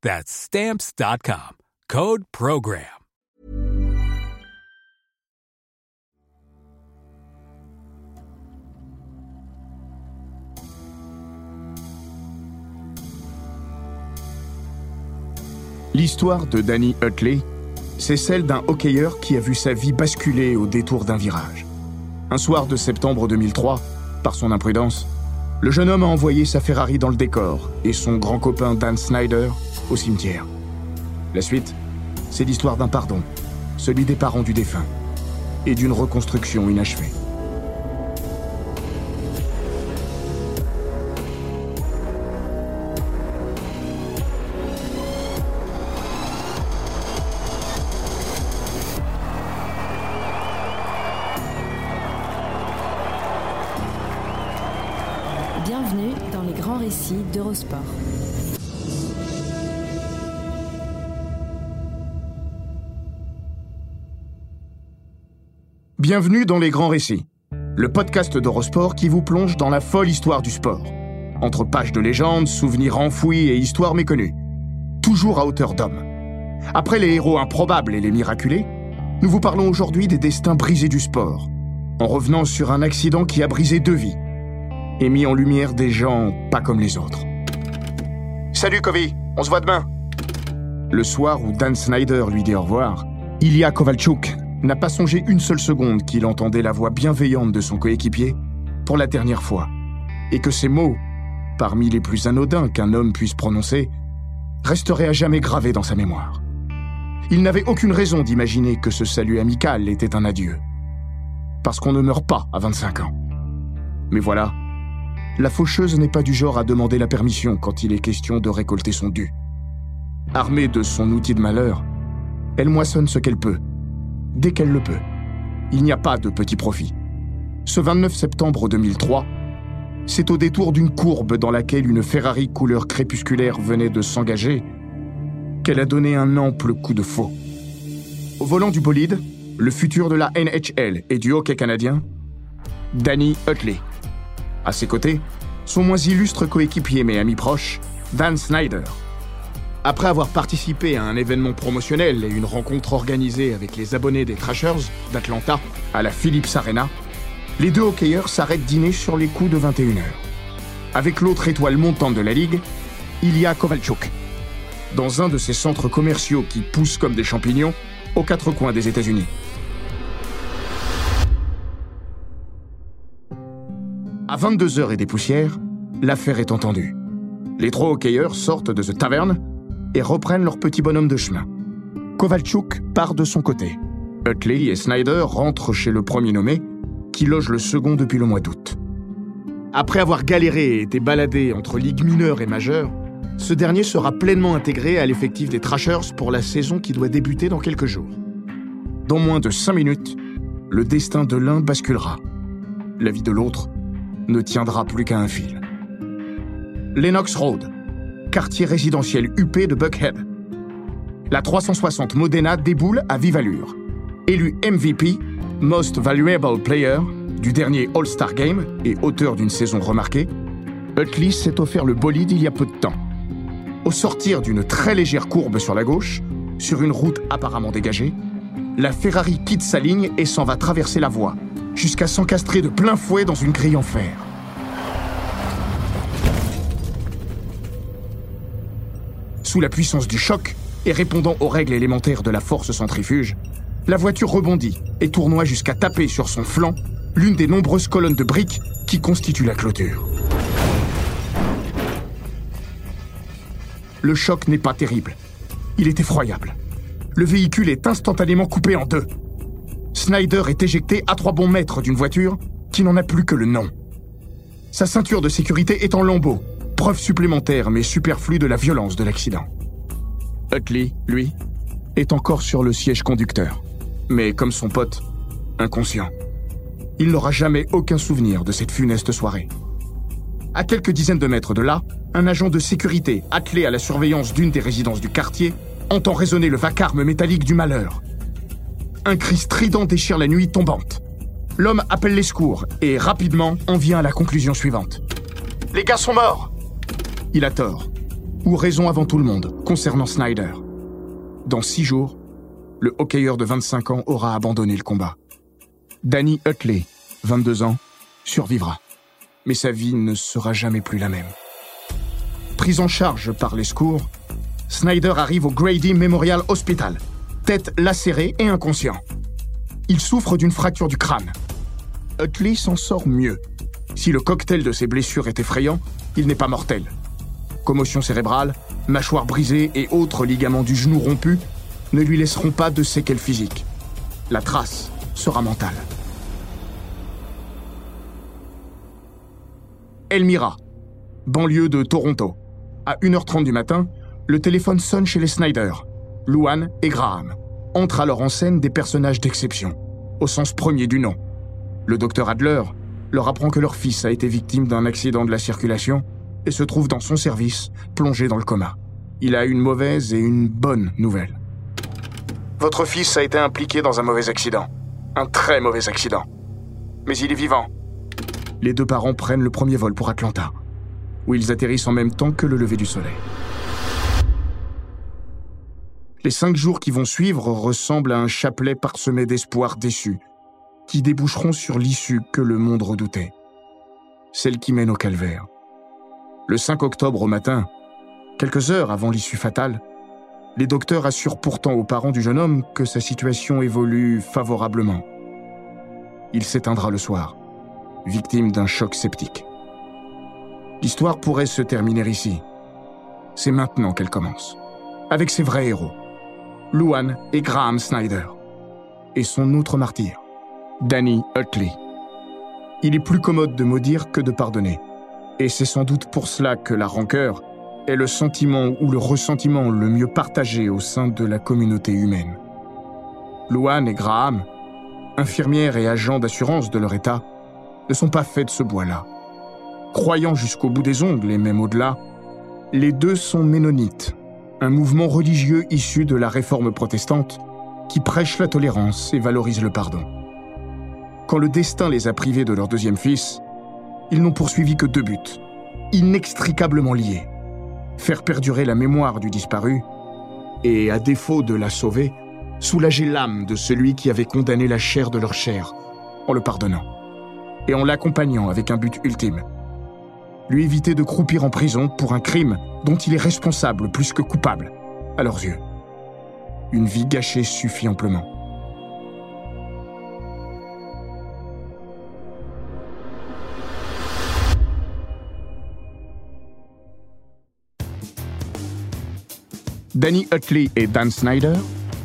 That's Stamps.com. Code Program. L'histoire de Danny Utley, c'est celle d'un hockeyeur qui a vu sa vie basculer au détour d'un virage. Un soir de septembre 2003, par son imprudence, le jeune homme a envoyé sa Ferrari dans le décor et son grand copain Dan Snyder au cimetière. La suite, c'est l'histoire d'un pardon, celui des parents du défunt, et d'une reconstruction inachevée. Bienvenue dans Les Grands Récits, le podcast d'Eurosport qui vous plonge dans la folle histoire du sport. Entre pages de légendes, souvenirs enfouis et histoires méconnues. Toujours à hauteur d'homme. Après les héros improbables et les miraculés, nous vous parlons aujourd'hui des destins brisés du sport, en revenant sur un accident qui a brisé deux vies et mis en lumière des gens pas comme les autres. Salut Covey, on se voit demain. Le soir où Dan Snyder lui dit au revoir, Ilya Kovalchuk n'a pas songé une seule seconde qu'il entendait la voix bienveillante de son coéquipier pour la dernière fois, et que ces mots, parmi les plus anodins qu'un homme puisse prononcer, resteraient à jamais gravés dans sa mémoire. Il n'avait aucune raison d'imaginer que ce salut amical était un adieu. Parce qu'on ne meurt pas à 25 ans. Mais voilà, la faucheuse n'est pas du genre à demander la permission quand il est question de récolter son dû. Armée de son outil de malheur, elle moissonne ce qu'elle peut, dès qu'elle le peut. Il n'y a pas de petit profit. Ce 29 septembre 2003, c'est au détour d'une courbe dans laquelle une Ferrari couleur crépusculaire venait de s'engager qu'elle a donné un ample coup de faux. Au volant du bolide, le futur de la NHL et du hockey canadien, Danny Utley. À ses côtés, son moins illustre coéquipier mais ami proche, Dan Snyder. Après avoir participé à un événement promotionnel et une rencontre organisée avec les abonnés des Trashers d'Atlanta à la Philips Arena, les deux hockeyeurs s'arrêtent dîner sur les coups de 21h. Avec l'autre étoile montante de la ligue, Ilya Kovalchuk. Dans un de ces centres commerciaux qui poussent comme des champignons aux quatre coins des États-Unis. À 22h et des poussières, l'affaire est entendue. Les trois hockeyeurs sortent de The Tavern et reprennent leur petit bonhomme de chemin. Kovalchuk part de son côté. Utley et Snyder rentrent chez le premier nommé, qui loge le second depuis le mois d'août. Après avoir galéré et été baladé entre ligue mineure et majeure, ce dernier sera pleinement intégré à l'effectif des Trashers pour la saison qui doit débuter dans quelques jours. Dans moins de cinq minutes, le destin de l'un basculera. La vie de l'autre ne tiendra plus qu'à un fil. Lennox Road, quartier résidentiel huppé de Buckhead. La 360 Modena déboule à vive allure. Élu MVP, Most Valuable Player, du dernier All-Star Game et auteur d'une saison remarquée, Utley s'est offert le bolide il y a peu de temps. Au sortir d'une très légère courbe sur la gauche, sur une route apparemment dégagée, la Ferrari quitte sa ligne et s'en va traverser la voie, jusqu'à s'encastrer de plein fouet dans une grille en fer. Sous la puissance du choc et répondant aux règles élémentaires de la force centrifuge, la voiture rebondit et tournoie jusqu'à taper sur son flanc l'une des nombreuses colonnes de briques qui constituent la clôture. Le choc n'est pas terrible. Il est effroyable. Le véhicule est instantanément coupé en deux. Snyder est éjecté à trois bons mètres d'une voiture qui n'en a plus que le nom. Sa ceinture de sécurité est en lambeaux, preuve supplémentaire mais superflue de la violence de l'accident. Utley, lui, est encore sur le siège conducteur, mais comme son pote, inconscient. Il n'aura jamais aucun souvenir de cette funeste soirée. À quelques dizaines de mètres de là, un agent de sécurité attelé à la surveillance d'une des résidences du quartier entend résonner le vacarme métallique du malheur. Un cri strident déchire la nuit tombante. L'homme appelle les secours et rapidement en vient à la conclusion suivante. Les gars sont morts Il a tort, ou raison avant tout le monde, concernant Snyder. Dans six jours, le hockeyeur de 25 ans aura abandonné le combat. Danny Utley, 22 ans, survivra. Mais sa vie ne sera jamais plus la même. Pris en charge par les secours, Snyder arrive au Grady Memorial Hospital, tête lacérée et inconscient. Il souffre d'une fracture du crâne. Utley s'en sort mieux. Si le cocktail de ses blessures est effrayant, il n'est pas mortel. Commotion cérébrale, mâchoire brisée et autres ligaments du genou rompus ne lui laisseront pas de séquelles physiques. La trace sera mentale. Elmira, banlieue de Toronto. À 1h30 du matin, le téléphone sonne chez les Snyder. Luan et Graham. Entrent alors en scène des personnages d'exception, au sens premier du nom. Le docteur Adler leur apprend que leur fils a été victime d'un accident de la circulation et se trouve dans son service, plongé dans le coma. Il a une mauvaise et une bonne nouvelle. Votre fils a été impliqué dans un mauvais accident. Un très mauvais accident. Mais il est vivant. Les deux parents prennent le premier vol pour Atlanta, où ils atterrissent en même temps que le lever du soleil. Les cinq jours qui vont suivre ressemblent à un chapelet parsemé d'espoirs déçus, qui déboucheront sur l'issue que le monde redoutait. Celle qui mène au calvaire. Le 5 octobre au matin, quelques heures avant l'issue fatale, les docteurs assurent pourtant aux parents du jeune homme que sa situation évolue favorablement. Il s'éteindra le soir, victime d'un choc sceptique. L'histoire pourrait se terminer ici. C'est maintenant qu'elle commence, avec ses vrais héros. Luan et Graham Snyder. Et son autre martyr, Danny Utley. Il est plus commode de maudire que de pardonner. Et c'est sans doute pour cela que la rancœur est le sentiment ou le ressentiment le mieux partagé au sein de la communauté humaine. Luan et Graham, infirmières et agents d'assurance de leur état, ne sont pas faits de ce bois-là. Croyant jusqu'au bout des ongles et même au-delà, les deux sont ménonites un mouvement religieux issu de la réforme protestante qui prêche la tolérance et valorise le pardon. Quand le destin les a privés de leur deuxième fils, ils n'ont poursuivi que deux buts, inextricablement liés. Faire perdurer la mémoire du disparu et, à défaut de la sauver, soulager l'âme de celui qui avait condamné la chair de leur chair en le pardonnant et en l'accompagnant avec un but ultime, lui éviter de croupir en prison pour un crime dont il est responsable plus que coupable, à leurs yeux. Une vie gâchée suffit amplement. Danny Utley et Dan Snyder,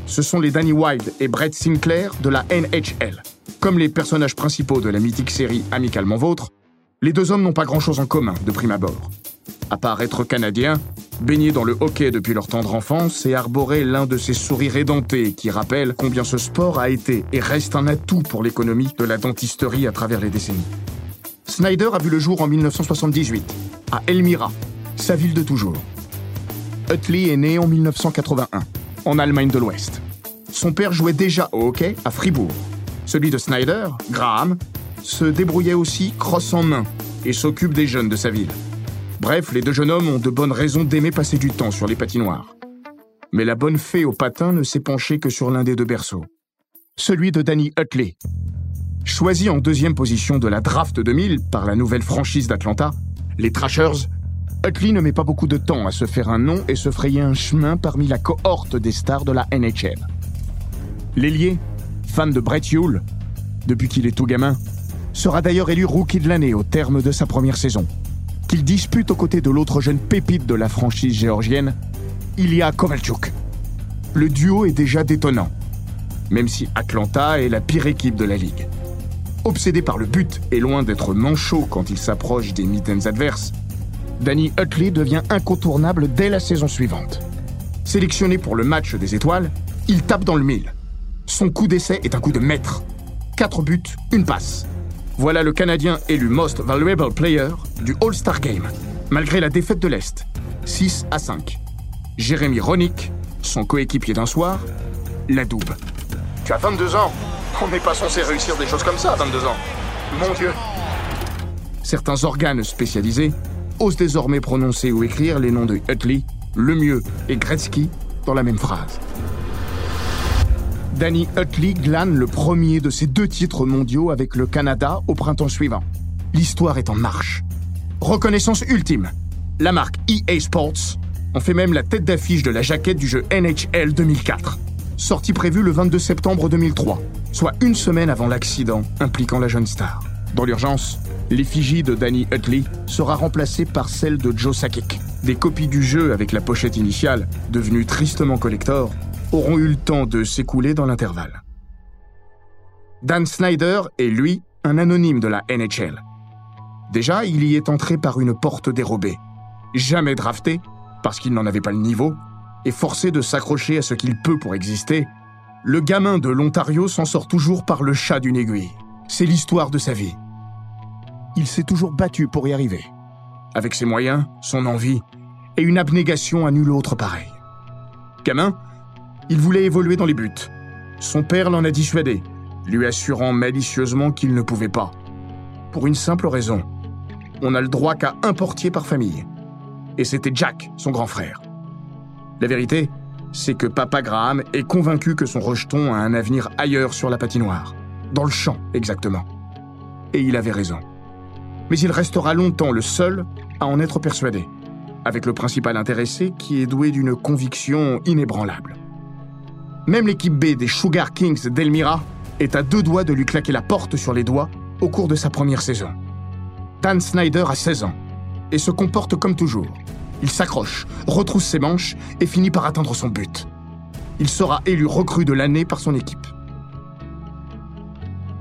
ce sont les Danny Wilde et Brett Sinclair de la NHL. Comme les personnages principaux de la mythique série Amicalement Vôtre, les deux hommes n'ont pas grand-chose en commun de prime abord. À part être canadiens, baignés dans le hockey depuis leur tendre enfance et arborer l'un de ces sourires édentés qui rappellent combien ce sport a été et reste un atout pour l'économie de la dentisterie à travers les décennies. Snyder a vu le jour en 1978, à Elmira, sa ville de toujours. Utley est né en 1981, en Allemagne de l'Ouest. Son père jouait déjà au hockey à Fribourg. Celui de Snyder, Graham, se débrouillait aussi crosse en main et s'occupe des jeunes de sa ville. Bref, les deux jeunes hommes ont de bonnes raisons d'aimer passer du temps sur les patinoires. Mais la bonne fée au patin ne s'est penchée que sur l'un des deux berceaux. Celui de Danny Utley. Choisi en deuxième position de la draft 2000 par la nouvelle franchise d'Atlanta, les Trashers, Utley ne met pas beaucoup de temps à se faire un nom et se frayer un chemin parmi la cohorte des stars de la NHL. L'ailier fan de Brett Hull depuis qu'il est tout gamin, sera d'ailleurs élu rookie de l'année au terme de sa première saison, qu'il dispute aux côtés de l'autre jeune pépite de la franchise géorgienne, Ilya Kovalchuk. Le duo est déjà détonnant, même si Atlanta est la pire équipe de la ligue. Obsédé par le but et loin d'être manchot quand il s'approche des mitaines adverses, Danny Utley devient incontournable dès la saison suivante. Sélectionné pour le match des étoiles, il tape dans le mille. Son coup d'essai est un coup de maître. 4 buts, une passe. Voilà le Canadien élu Most Valuable Player du All-Star Game, malgré la défaite de l'Est, 6 à 5. Jérémy Ronick, son coéquipier d'un soir, la double. Tu as 22 ans On n'est pas censé réussir des choses comme ça à 22 ans. Mon Dieu Certains organes spécialisés osent désormais prononcer ou écrire les noms de Utley, Lemieux et Gretzky dans la même phrase. Danny Utley glane le premier de ses deux titres mondiaux avec le Canada au printemps suivant. L'histoire est en marche. Reconnaissance ultime. La marque EA Sports en fait même la tête d'affiche de la jaquette du jeu NHL 2004. Sortie prévue le 22 septembre 2003, soit une semaine avant l'accident impliquant la jeune star. Dans l'urgence, l'effigie de Danny Utley sera remplacée par celle de Joe Sakic. Des copies du jeu avec la pochette initiale, devenue tristement collector, auront eu le temps de s'écouler dans l'intervalle. Dan Snyder est, lui, un anonyme de la NHL. Déjà, il y est entré par une porte dérobée. Jamais drafté, parce qu'il n'en avait pas le niveau, et forcé de s'accrocher à ce qu'il peut pour exister, le gamin de l'Ontario s'en sort toujours par le chat d'une aiguille. C'est l'histoire de sa vie. Il s'est toujours battu pour y arriver. Avec ses moyens, son envie, et une abnégation à nul autre pareil. Gamin, il voulait évoluer dans les buts. Son père l'en a dissuadé, lui assurant malicieusement qu'il ne pouvait pas. Pour une simple raison. On n'a le droit qu'à un portier par famille. Et c'était Jack, son grand frère. La vérité, c'est que Papa Graham est convaincu que son rejeton a un avenir ailleurs sur la patinoire. Dans le champ, exactement. Et il avait raison. Mais il restera longtemps le seul à en être persuadé, avec le principal intéressé qui est doué d'une conviction inébranlable. Même l'équipe B des Sugar Kings d'Elmira est à deux doigts de lui claquer la porte sur les doigts au cours de sa première saison. Dan Snyder a 16 ans et se comporte comme toujours. Il s'accroche, retrousse ses manches et finit par atteindre son but. Il sera élu recrue de l'année par son équipe.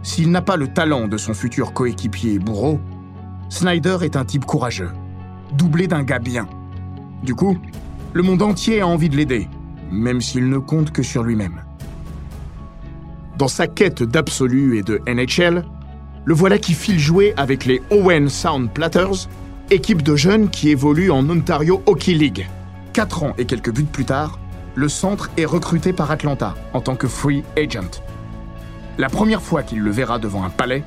S'il n'a pas le talent de son futur coéquipier bourreau, Snyder est un type courageux, doublé d'un gars bien. Du coup, le monde entier a envie de l'aider, même s'il ne compte que sur lui-même. Dans sa quête d'absolu et de NHL, le voilà qui file jouer avec les Owen Sound Platters, équipe de jeunes qui évolue en Ontario Hockey League. Quatre ans et quelques buts plus tard, le centre est recruté par Atlanta en tant que free agent. La première fois qu'il le verra devant un palais,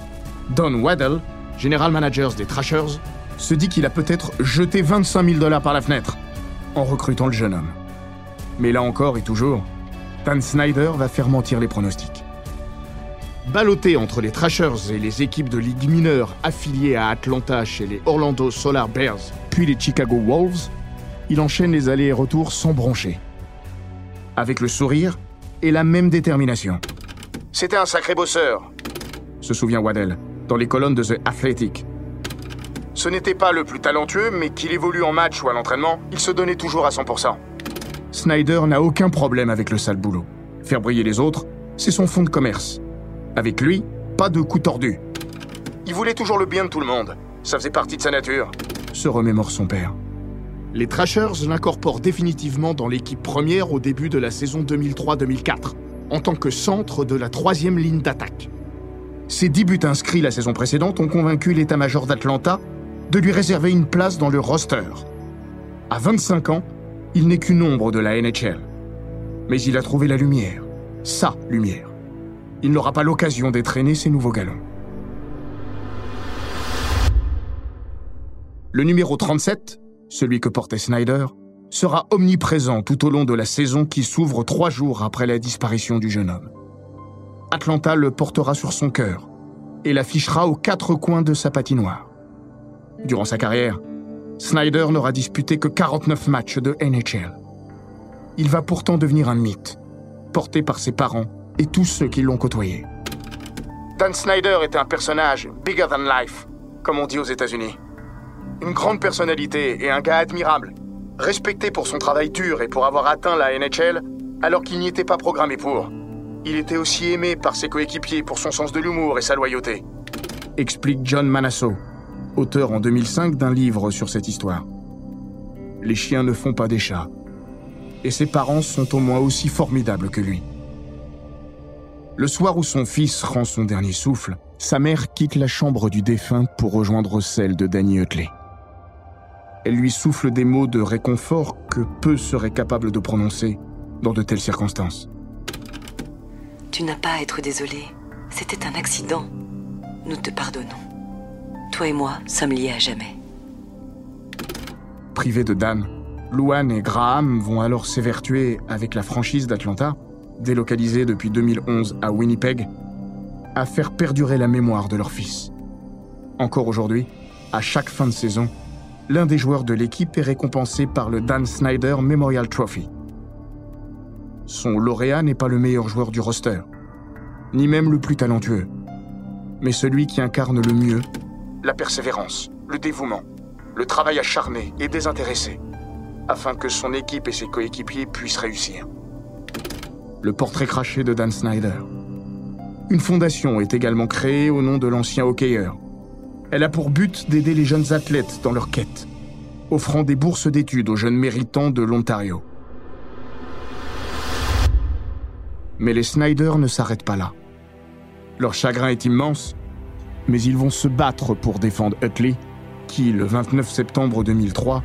Don Waddell, général manager des Trashers, se dit qu'il a peut-être jeté 25 000 dollars par la fenêtre en recrutant le jeune homme. Mais là encore et toujours, Dan Snyder va faire mentir les pronostics. Ballotté entre les Trashers et les équipes de ligue mineure affiliées à Atlanta chez les Orlando Solar Bears, puis les Chicago Wolves, il enchaîne les allers et retours sans broncher. Avec le sourire et la même détermination. C'était un sacré bosseur, se souvient Waddell, dans les colonnes de The Athletic. Ce n'était pas le plus talentueux, mais qu'il évolue en match ou à l'entraînement, il se donnait toujours à 100%. Snyder n'a aucun problème avec le sale boulot. Faire briller les autres, c'est son fond de commerce. Avec lui, pas de coup tordu. Il voulait toujours le bien de tout le monde. Ça faisait partie de sa nature. Se remémore son père. Les Trashers l'incorporent définitivement dans l'équipe première au début de la saison 2003-2004, en tant que centre de la troisième ligne d'attaque. Ses dix buts inscrits la saison précédente ont convaincu l'état-major d'Atlanta de lui réserver une place dans le roster. À 25 ans, il n'est qu'une ombre de la NHL. Mais il a trouvé la lumière. Sa lumière. Il n'aura pas l'occasion d'étraîner ses nouveaux galons. Le numéro 37, celui que portait Snyder, sera omniprésent tout au long de la saison qui s'ouvre trois jours après la disparition du jeune homme. Atlanta le portera sur son cœur et l'affichera aux quatre coins de sa patinoire. Durant sa carrière, Snyder n'aura disputé que 49 matchs de NHL. Il va pourtant devenir un mythe, porté par ses parents et tous ceux qui l'ont côtoyé. Dan Snyder était un personnage bigger than life, comme on dit aux États-Unis. Une grande personnalité et un gars admirable, respecté pour son travail dur et pour avoir atteint la NHL alors qu'il n'y était pas programmé pour. Il était aussi aimé par ses coéquipiers pour son sens de l'humour et sa loyauté. Explique John Manasso, auteur en 2005 d'un livre sur cette histoire. Les chiens ne font pas des chats. Et ses parents sont au moins aussi formidables que lui. Le soir où son fils rend son dernier souffle, sa mère quitte la chambre du défunt pour rejoindre celle de Danny Utley. Elle lui souffle des mots de réconfort que peu seraient capables de prononcer dans de telles circonstances. Tu n'as pas à être désolé. C'était un accident. Nous te pardonnons. Toi et moi sommes liés à jamais. Privés de Dan, Luan et Graham vont alors s'évertuer avec la franchise d'Atlanta délocalisés depuis 2011 à Winnipeg, à faire perdurer la mémoire de leur fils. Encore aujourd'hui, à chaque fin de saison, l'un des joueurs de l'équipe est récompensé par le Dan Snyder Memorial Trophy. Son lauréat n'est pas le meilleur joueur du roster, ni même le plus talentueux, mais celui qui incarne le mieux la persévérance, le dévouement, le travail acharné et désintéressé, afin que son équipe et ses coéquipiers puissent réussir le portrait craché de Dan Snyder. Une fondation est également créée au nom de l'ancien hockeyeur. Elle a pour but d'aider les jeunes athlètes dans leur quête, offrant des bourses d'études aux jeunes méritants de l'Ontario. Mais les Snyder ne s'arrêtent pas là. Leur chagrin est immense, mais ils vont se battre pour défendre Utley, qui, le 29 septembre 2003,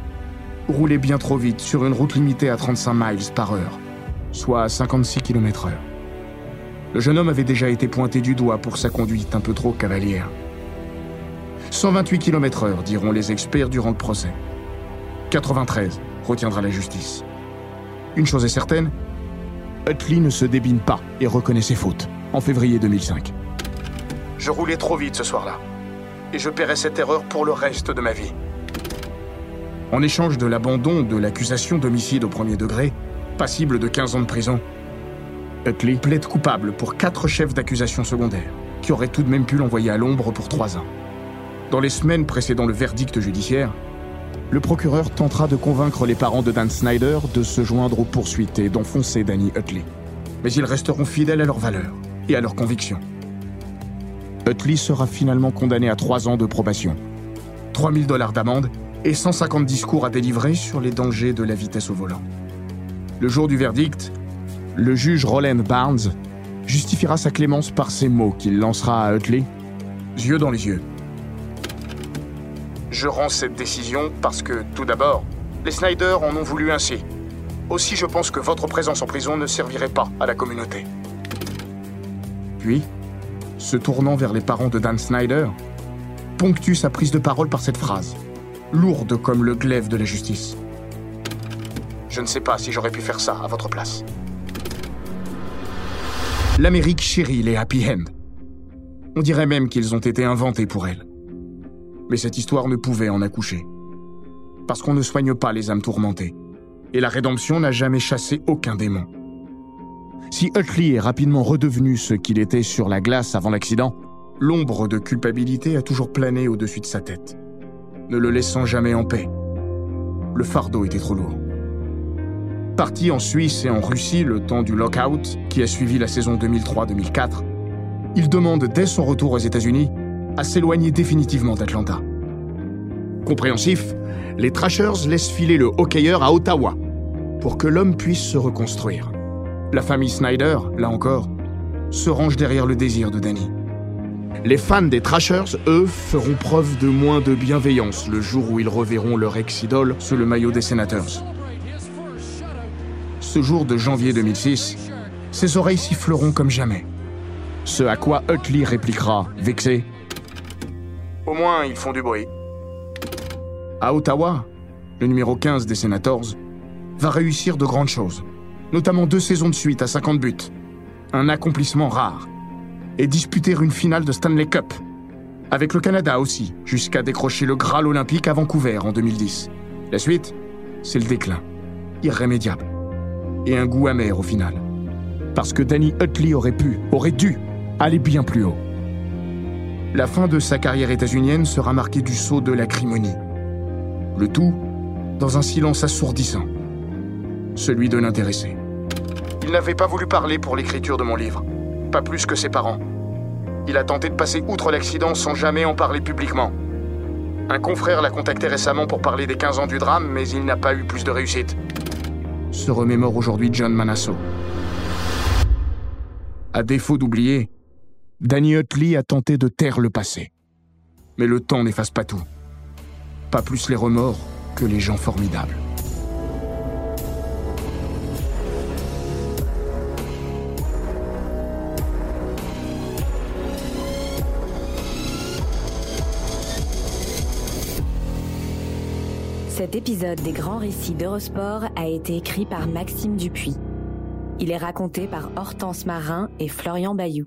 roulait bien trop vite sur une route limitée à 35 miles par heure soit à 56 km/h. Le jeune homme avait déjà été pointé du doigt pour sa conduite un peu trop cavalière. 128 km/h, diront les experts durant le procès. 93, retiendra la justice. Une chose est certaine, Utley ne se débine pas et reconnaît ses fautes, en février 2005. Je roulais trop vite ce soir-là, et je paierai cette erreur pour le reste de ma vie. En échange de l'abandon de l'accusation d'homicide au premier degré, passible de 15 ans de prison. Utley plaide coupable pour quatre chefs d'accusation secondaires, qui auraient tout de même pu l'envoyer à l'ombre pour trois ans. Dans les semaines précédant le verdict judiciaire, le procureur tentera de convaincre les parents de Dan Snyder de se joindre aux poursuites et d'enfoncer Danny Utley. Mais ils resteront fidèles à leurs valeurs et à leurs convictions. Utley sera finalement condamné à trois ans de probation, 3000 dollars d'amende et 150 discours à délivrer sur les dangers de la vitesse au volant. Le jour du verdict, le juge Roland Barnes justifiera sa clémence par ces mots qu'il lancera à Utley, yeux dans les yeux. Je rends cette décision parce que, tout d'abord, les Snyder en ont voulu ainsi. Aussi, je pense que votre présence en prison ne servirait pas à la communauté. Puis, se tournant vers les parents de Dan Snyder, ponctue sa prise de parole par cette phrase, lourde comme le glaive de la justice. Je ne sais pas si j'aurais pu faire ça à votre place. L'Amérique chérit les happy end. On dirait même qu'ils ont été inventés pour elle. Mais cette histoire ne pouvait en accoucher. Parce qu'on ne soigne pas les âmes tourmentées. Et la rédemption n'a jamais chassé aucun démon. Si Utley est rapidement redevenu ce qu'il était sur la glace avant l'accident, l'ombre de culpabilité a toujours plané au-dessus de sa tête, ne le laissant jamais en paix. Le fardeau était trop lourd. Parti en Suisse et en Russie le temps du lockout qui a suivi la saison 2003-2004, il demande dès son retour aux États-Unis à s'éloigner définitivement d'Atlanta. Compréhensif, les Trashers laissent filer le hockeyeur à Ottawa pour que l'homme puisse se reconstruire. La famille Snyder, là encore, se range derrière le désir de Danny. Les fans des Trashers, eux, feront preuve de moins de bienveillance le jour où ils reverront leur ex-idole sous le maillot des Senators ce jour de janvier 2006, ses oreilles siffleront comme jamais. Ce à quoi Utley répliquera, vexé Au moins, ils font du bruit. À Ottawa, le numéro 15 des Senators va réussir de grandes choses, notamment deux saisons de suite à 50 buts, un accomplissement rare, et disputer une finale de Stanley Cup, avec le Canada aussi, jusqu'à décrocher le Graal olympique à Vancouver en 2010. La suite, c'est le déclin, irrémédiable et un goût amer au final. Parce que Danny Utley aurait pu, aurait dû, aller bien plus haut. La fin de sa carrière états-unienne sera marquée du saut de l'acrimonie. Le tout dans un silence assourdissant. Celui de l'intéressé. Il n'avait pas voulu parler pour l'écriture de mon livre. Pas plus que ses parents. Il a tenté de passer outre l'accident sans jamais en parler publiquement. Un confrère l'a contacté récemment pour parler des 15 ans du drame, mais il n'a pas eu plus de réussite. Se remémore aujourd'hui John Manasso. À défaut d'oublier, Danny Utley a tenté de taire le passé. Mais le temps n'efface pas tout. Pas plus les remords que les gens formidables. Cet épisode des grands récits d'Eurosport a été écrit par Maxime Dupuis. Il est raconté par Hortense Marin et Florian Bayou.